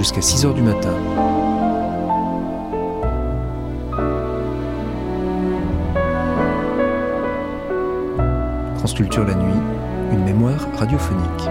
Jusqu'à 6 heures du matin. France Culture la nuit, une mémoire radiophonique.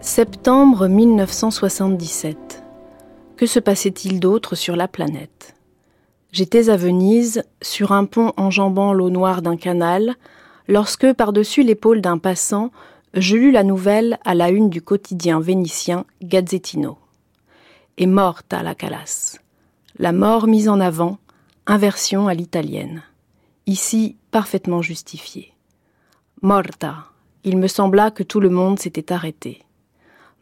Septembre 1977. Que se passait-il d'autre sur la planète? J'étais à Venise, sur un pont enjambant l'eau noire d'un canal, lorsque, par-dessus l'épaule d'un passant, je lus la nouvelle à la une du quotidien vénitien Gazzettino. Est morte à la Calas. La mort mise en avant, inversion à l'italienne. Ici, parfaitement justifiée. Morta. Il me sembla que tout le monde s'était arrêté.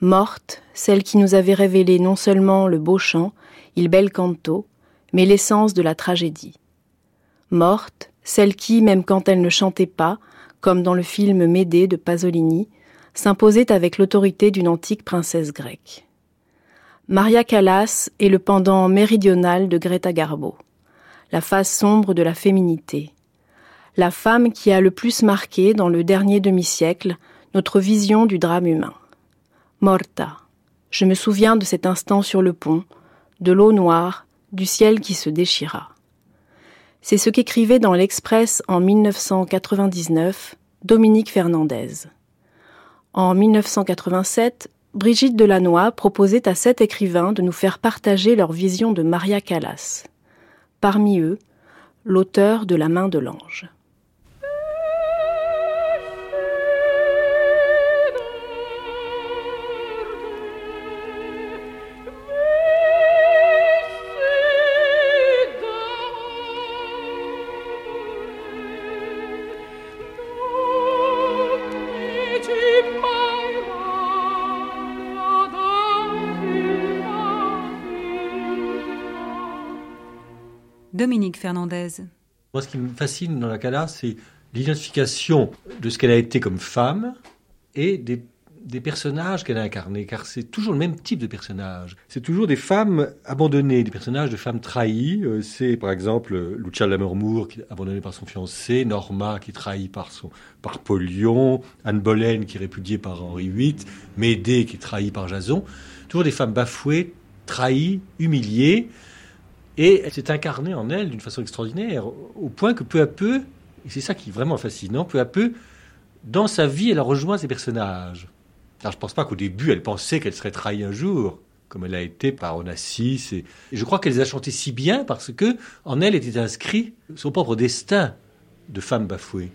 Morte, celle qui nous avait révélé non seulement le beau chant, il bel canto, mais l'essence de la tragédie. Morte, celle qui, même quand elle ne chantait pas, comme dans le film Médée de Pasolini, s'imposait avec l'autorité d'une antique princesse grecque. Maria Callas est le pendant méridional de Greta Garbo, la face sombre de la féminité, la femme qui a le plus marqué dans le dernier demi-siècle notre vision du drame humain. Morta. Je me souviens de cet instant sur le pont, de l'eau noire, du ciel qui se déchira. C'est ce qu'écrivait dans l'Express en 1999 Dominique Fernandez. En 1987, Brigitte Delannoy proposait à sept écrivains de nous faire partager leur vision de Maria Callas. Parmi eux, l'auteur de La main de l'ange. Dominique Fernandez. Moi, ce qui me fascine dans la Cala, c'est l'identification de ce qu'elle a été comme femme et des, personnages qu'elle a incarnés, car c'est toujours le même type de personnage. C'est toujours des femmes abandonnées, des personnages de femmes trahies. Euh, c'est par exemple Lucia Lammermoor, qui est abandonnée par son fiancé, Norma, qui est trahie par, son, par Polion, Anne Boleyn, qui est répudiée par Henri VIII, Médée, qui est trahie par Jason. Toujours des femmes bafouées, trahies, humiliées. Et elle s'est incarnée en elle d'une façon extraordinaire, au point que peu à peu, et c'est ça qui est vraiment fascinant, peu à peu, dans sa vie, elle a rejoint ces personnages. Alors je ne pense pas qu'au début, elle pensait qu'elle serait trahie un jour, comme elle a été par Onassis. Et, je crois qu'elle les a chantés si bien parce que en elle était inscrit son propre destin de femme bafouée.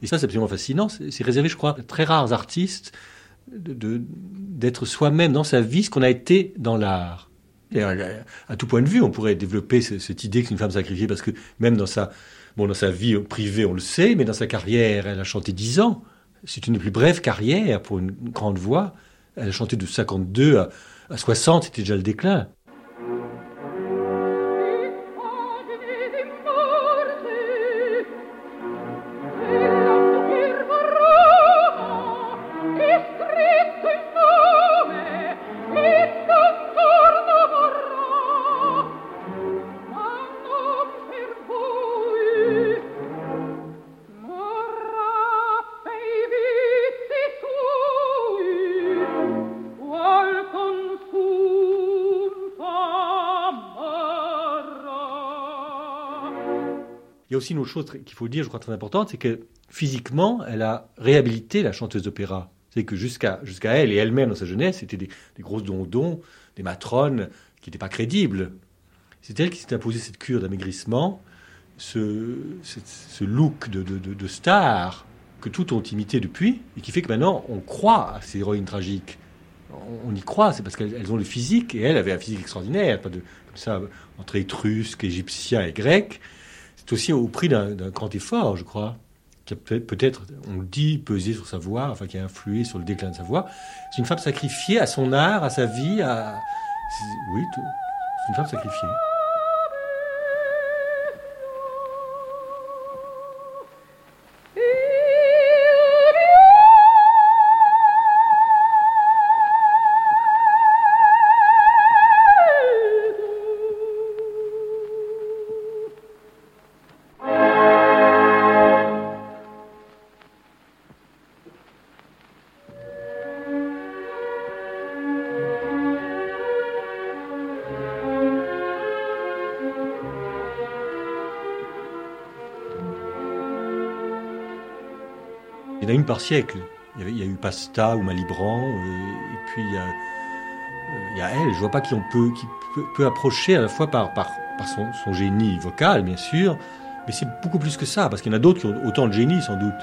Et ça, c'est absolument fascinant. C'est réservé, je crois, à très rares artistes d'être soi-même dans sa vie ce qu'on a été dans l'art. Et à, tout point de vue, on pourrait développer cette idée que c'est une femme sacrifiée parce que même dans sa, bon, dans sa vie privée, on le sait, mais dans sa carrière, elle a chanté 10 ans. C'est une des plus brèves carrières pour une grande voix. Elle a chanté de 52 à, à 60, c'était déjà le déclin. Aussi une autre chose qu'il faut dire, je crois très importante, c'est que physiquement, elle a réhabilité la chanteuse d'opéra. C'est que jusqu'à jusqu'à elle et elle-même dans sa jeunesse, c'était des, grosses dons-dons, des matrones qui n'étaient pas crédibles. C'est elle qui s'est imposée cette cure d'amaigrissement, ce, ce, look de, de, star que tout ont imité depuis, et qui fait que maintenant on croit à ces héroïnes tragiques. On, y croit, c'est parce qu'elles ont le physique, et elle avait un physique extraordinaire, pas de, comme ça, entre étrusques, égyptiens et grecs. C'est aussi au prix d'un grand effort, je crois. qui a peut-être, on le dit, pesé sur sa voix, enfin qui a influé sur le déclin de sa voix. C'est une femme sacrifiée à son art, à sa vie, à... Oui, c'est une femme sacrifiée. Par siècle. Il y, a eu Pasta ou Malibran, euh, et puis il y, a, euh, il y a elle. Je vois pas qui on peut, qui peut, approcher à la fois par, par, par son, son génie vocal, bien sûr, mais c'est beaucoup plus que ça, parce qu'il y en a d'autres qui ont autant de génie, sans doute.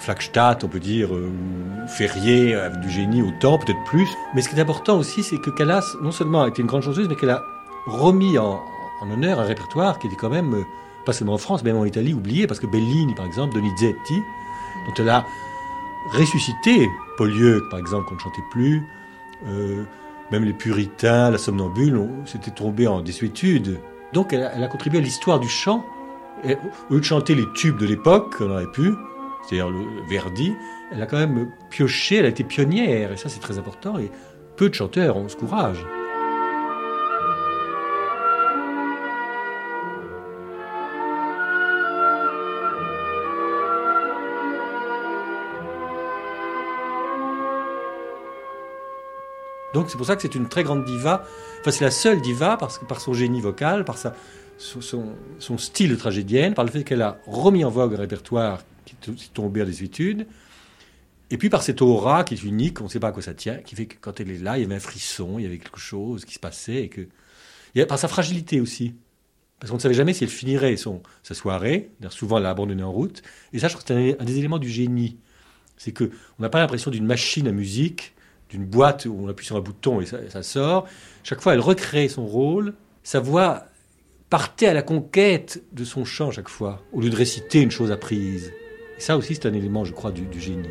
Flagstadt, on peut dire, euh, ou Ferrier, avec du génie autant, peut-être plus. Mais ce qui est important aussi, c'est que Callas, non seulement a été une grande chanteuse, mais qu'elle a remis en, en, honneur un répertoire qui était quand même, pas seulement en France, mais même en Italie, oublié, parce que Bellini, par exemple, Donizetti, dont elle a ressuscité Polieux, par exemple, qu'on ne chantait plus, euh, même les puritains, la somnambule, s'étaient tombés en désuétude. Donc elle a, elle contribué à l'histoire du chant. Et, au lieu de chanter les tubes de l'époque, qu'on aurait pu, c'est-à-dire le Verdi, elle a quand même pioché, elle a été pionnière, et ça c'est très important, et peu de chanteurs ont ce courage. Donc c'est pour ça que c'est une très grande diva. Enfin, c'est la seule diva parce que par son génie vocal, par sa, son, style de tragédienne, par le fait qu'elle a remis en vogue un répertoire qui est tombé à des études, et puis par cette aura qui est unique, on ne sait pas à quoi ça tient, qui fait que quand elle est là, il y avait un frisson, il y avait quelque chose qui se passait, et que par sa fragilité aussi. Parce qu'on ne savait jamais si elle finirait son, sa soirée. Souvent, elle l'a abandonnée en route. Et ça, je crois que c'est un, un des éléments du génie. C'est qu'on n'a pas l'impression d'une machine à musique d'une boîte où on appuie sur un bouton et ça, sort. Chaque fois, elle recrée son rôle. Sa voix partait à la conquête de son chant chaque fois, au lieu de réciter une chose apprise. Et ça aussi, c'est un élément, je crois, du, du génie.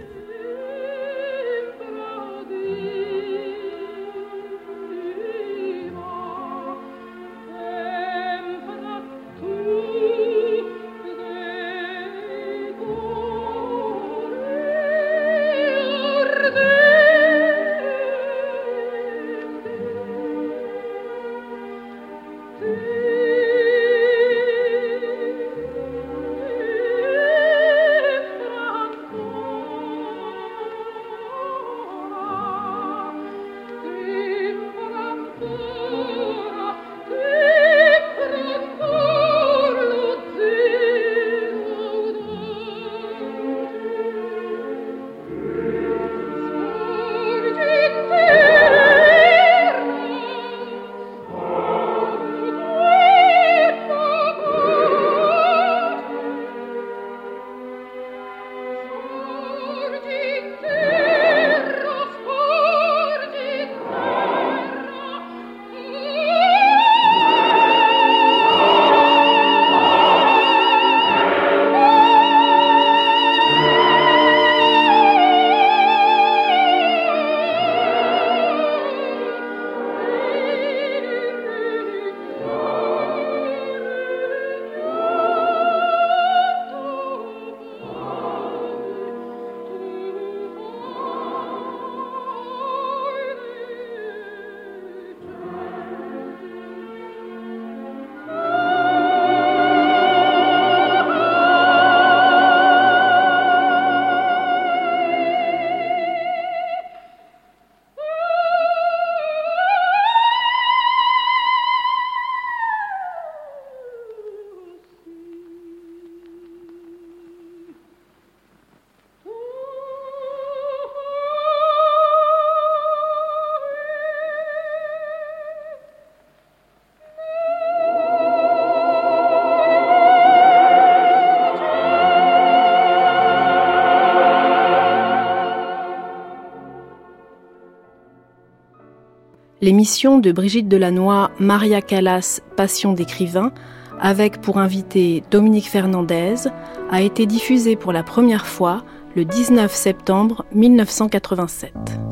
L'émission de Brigitte Delannoy, Maria Callas, Passion d'écrivain, avec pour invité Dominique Fernandez, a été diffusée pour la première fois le 19 septembre 1987.